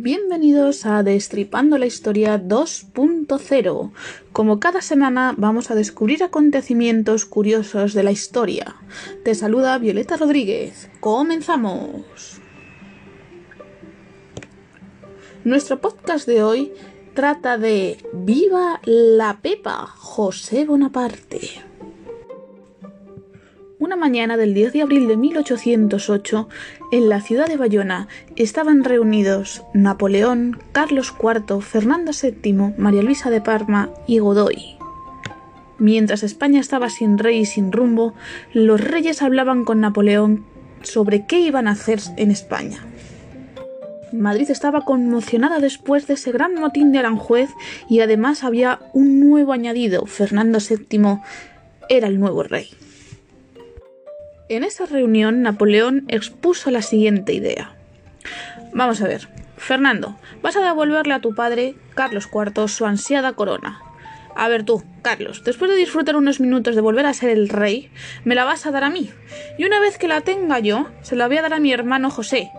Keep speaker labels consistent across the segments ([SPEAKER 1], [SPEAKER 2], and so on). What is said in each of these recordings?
[SPEAKER 1] Bienvenidos a Destripando la Historia 2.0. Como cada semana vamos a descubrir acontecimientos curiosos de la historia. Te saluda Violeta Rodríguez. Comenzamos. Nuestro podcast de hoy trata de Viva la Pepa, José Bonaparte. Una mañana del 10 de abril de 1808, en la ciudad de Bayona, estaban reunidos Napoleón, Carlos IV, Fernando VII, María Luisa de Parma y Godoy. Mientras España estaba sin rey y sin rumbo, los reyes hablaban con Napoleón sobre qué iban a hacer en España. Madrid estaba conmocionada después de ese gran motín de Aranjuez y además había un nuevo añadido, Fernando VII era el nuevo rey. En esa reunión Napoleón expuso la siguiente idea. Vamos a ver, Fernando, vas a devolverle a tu padre, Carlos IV, su ansiada corona. A ver tú, Carlos, después de disfrutar unos minutos de volver a ser el rey, me la vas a dar a mí. Y una vez que la tenga yo, se la voy a dar a mi hermano José,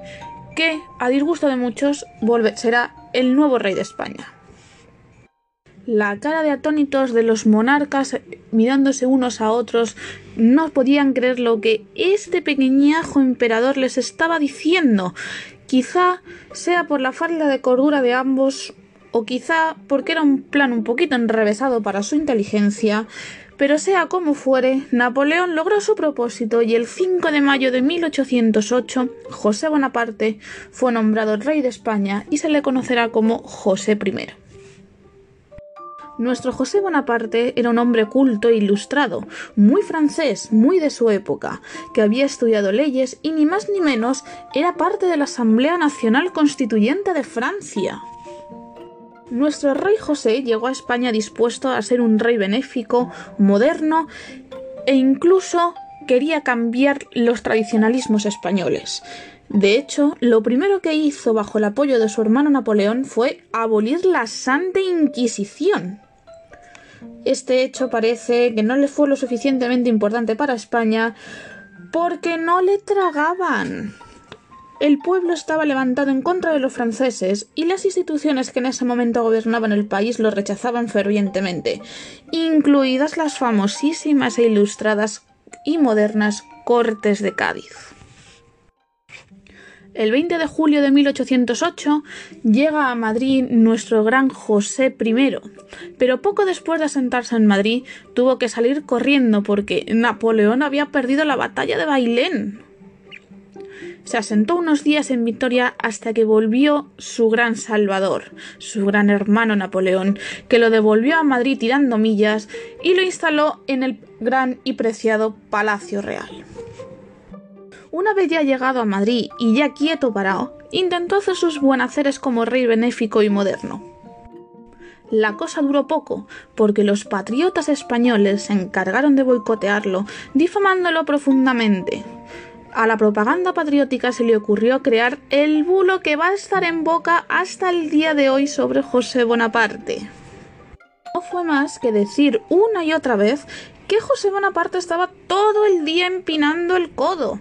[SPEAKER 1] que, a disgusto de muchos, será el nuevo rey de España. La cara de atónitos de los monarcas mirándose unos a otros no podían creer lo que este pequeñajo emperador les estaba diciendo. Quizá sea por la falta de cordura de ambos o quizá porque era un plan un poquito enrevesado para su inteligencia, pero sea como fuere, Napoleón logró su propósito y el 5 de mayo de 1808 José Bonaparte fue nombrado rey de España y se le conocerá como José I. Nuestro José Bonaparte era un hombre culto e ilustrado, muy francés, muy de su época, que había estudiado leyes y ni más ni menos era parte de la Asamblea Nacional Constituyente de Francia. Nuestro rey José llegó a España dispuesto a ser un rey benéfico, moderno e incluso quería cambiar los tradicionalismos españoles. De hecho, lo primero que hizo bajo el apoyo de su hermano Napoleón fue abolir la Santa Inquisición. Este hecho parece que no le fue lo suficientemente importante para España porque no le tragaban. El pueblo estaba levantado en contra de los franceses y las instituciones que en ese momento gobernaban el país lo rechazaban fervientemente, incluidas las famosísimas e ilustradas y modernas Cortes de Cádiz. El 20 de julio de 1808 llega a Madrid nuestro gran José I, pero poco después de asentarse en Madrid tuvo que salir corriendo porque Napoleón había perdido la batalla de Bailén. Se asentó unos días en Victoria hasta que volvió su gran salvador, su gran hermano Napoleón, que lo devolvió a Madrid tirando millas y lo instaló en el gran y preciado Palacio Real. Una vez ya llegado a Madrid y ya quieto parado, intentó hacer sus buenaceres como rey benéfico y moderno. La cosa duró poco, porque los patriotas españoles se encargaron de boicotearlo, difamándolo profundamente. A la propaganda patriótica se le ocurrió crear el bulo que va a estar en boca hasta el día de hoy sobre José Bonaparte. No fue más que decir una y otra vez que José Bonaparte estaba todo el día empinando el codo.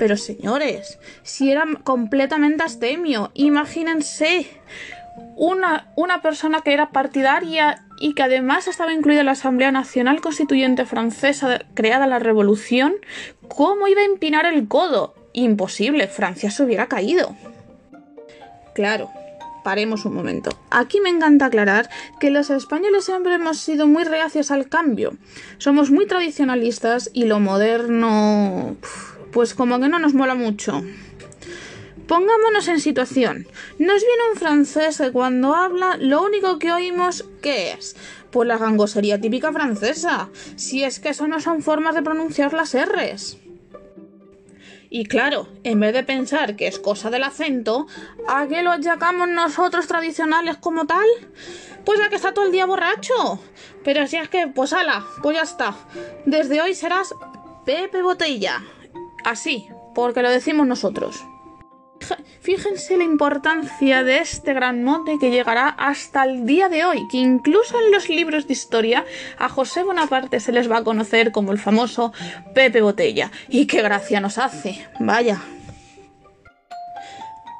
[SPEAKER 1] Pero señores, si era completamente astemio, imagínense una, una persona que era partidaria y que además estaba incluida en la Asamblea Nacional Constituyente Francesa creada la Revolución, ¿cómo iba a empinar el codo? Imposible, Francia se hubiera caído. Claro, paremos un momento. Aquí me encanta aclarar que los españoles siempre hemos sido muy reacios al cambio. Somos muy tradicionalistas y lo moderno... pues como que no nos mola mucho. Pongámonos en situación. Nos viene un francés que cuando habla lo único que oímos ¿qué es? Pues la gangosería típica francesa. Si es que eso no son formas de pronunciar las R's. Y claro, en vez de pensar que es cosa del acento, ¿a qué lo achacamos nosotros tradicionales como tal? Pues a que está todo el día borracho. Pero si es que, pues ala, pues ya está. Desde hoy serás Pepe Botella. Así, porque lo decimos nosotros. Fíjense la importancia de este gran mote que llegará hasta el día de hoy, que incluso en los libros de historia a José Bonaparte se les va a conocer como el famoso Pepe Botella. Y qué gracia nos hace, vaya.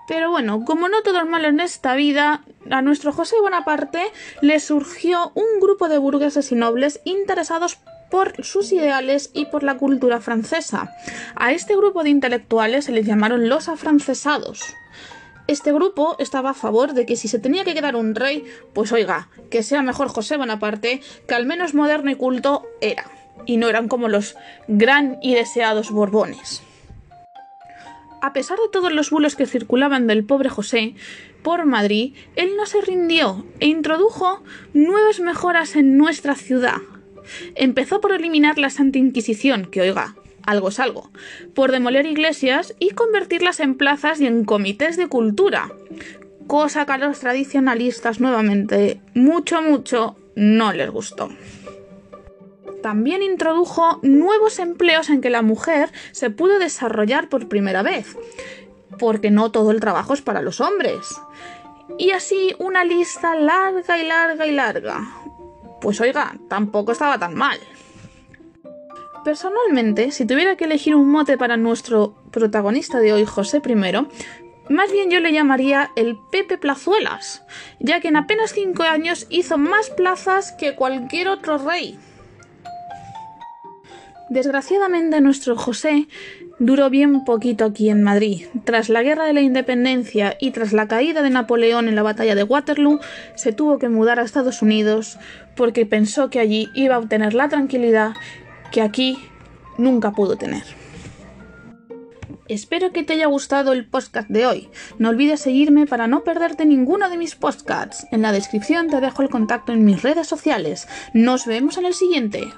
[SPEAKER 1] Pero bueno, como no todo es malo en esta vida, a nuestro José Bonaparte le surgió un grupo de burgueses y nobles interesados por sus ideales y por la cultura francesa. A este grupo de intelectuales se les llamaron los afrancesados. Este grupo estaba a favor de que si se tenía que quedar un rey, pues oiga, que sea mejor José Bonaparte, que al menos moderno y culto era, y no eran como los gran y deseados Borbones. A pesar de todos los bulos que circulaban del pobre José por Madrid, él no se rindió e introdujo nuevas mejoras en nuestra ciudad. Empezó por eliminar la Santa Inquisición, que oiga, algo es algo, por demoler iglesias y convertirlas en plazas y en comités de cultura, cosa que a los tradicionalistas nuevamente mucho, mucho no les gustó. También introdujo nuevos empleos en que la mujer se pudo desarrollar por primera vez, porque no todo el trabajo es para los hombres. Y así una lista larga y larga y larga. Pues oiga, tampoco estaba tan mal. Personalmente, si tuviera que elegir un mote para nuestro protagonista de hoy, José I, más bien yo le llamaría el Pepe Plazuelas, ya que en apenas cinco años hizo más plazas que cualquier otro rey. Desgraciadamente nuestro José duró bien poquito aquí en Madrid. Tras la Guerra de la Independencia y tras la caída de Napoleón en la batalla de Waterloo, se tuvo que mudar a Estados Unidos porque pensó que allí iba a obtener la tranquilidad que aquí nunca pudo tener. Espero que te haya gustado el podcast de hoy. No olvides seguirme para no perderte ninguno de mis podcasts. En la descripción te dejo el contacto en mis redes sociales. Nos vemos en el siguiente.